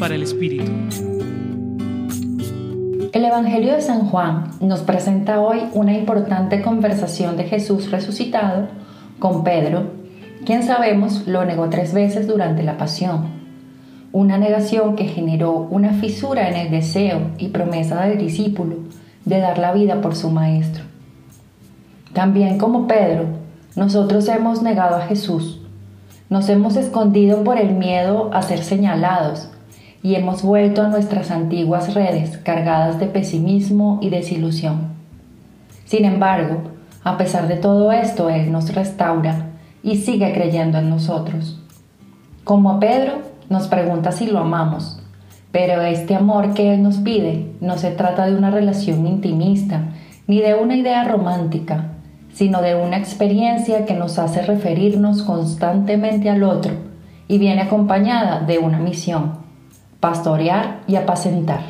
para el Espíritu. El Evangelio de San Juan nos presenta hoy una importante conversación de Jesús resucitado con Pedro, quien sabemos lo negó tres veces durante la pasión. Una negación que generó una fisura en el deseo y promesa del discípulo de dar la vida por su Maestro. También como Pedro, nosotros hemos negado a Jesús. Nos hemos escondido por el miedo a ser señalados y hemos vuelto a nuestras antiguas redes cargadas de pesimismo y desilusión. Sin embargo, a pesar de todo esto, Él nos restaura y sigue creyendo en nosotros. Como a Pedro, nos pregunta si lo amamos, pero este amor que Él nos pide no se trata de una relación intimista ni de una idea romántica, sino de una experiencia que nos hace referirnos constantemente al otro y viene acompañada de una misión, pastorear y apacentar.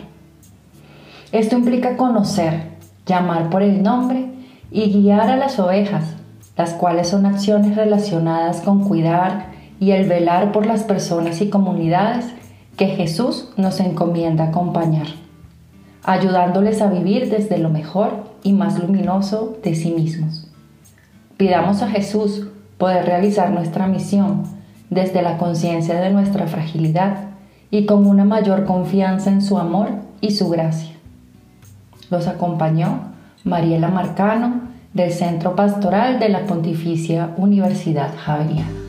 Esto implica conocer, llamar por el nombre y guiar a las ovejas, las cuales son acciones relacionadas con cuidar y el velar por las personas y comunidades que Jesús nos encomienda acompañar, ayudándoles a vivir desde lo mejor y más luminoso de sí mismos. Pidamos a Jesús poder realizar nuestra misión desde la conciencia de nuestra fragilidad y con una mayor confianza en su amor y su gracia. Los acompañó Mariela Marcano del Centro Pastoral de la Pontificia Universidad Javeriana.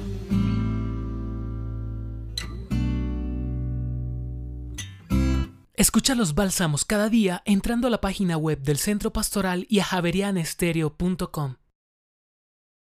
Escucha los bálsamos cada día entrando a la página web del Centro Pastoral y a javerianestereo.com.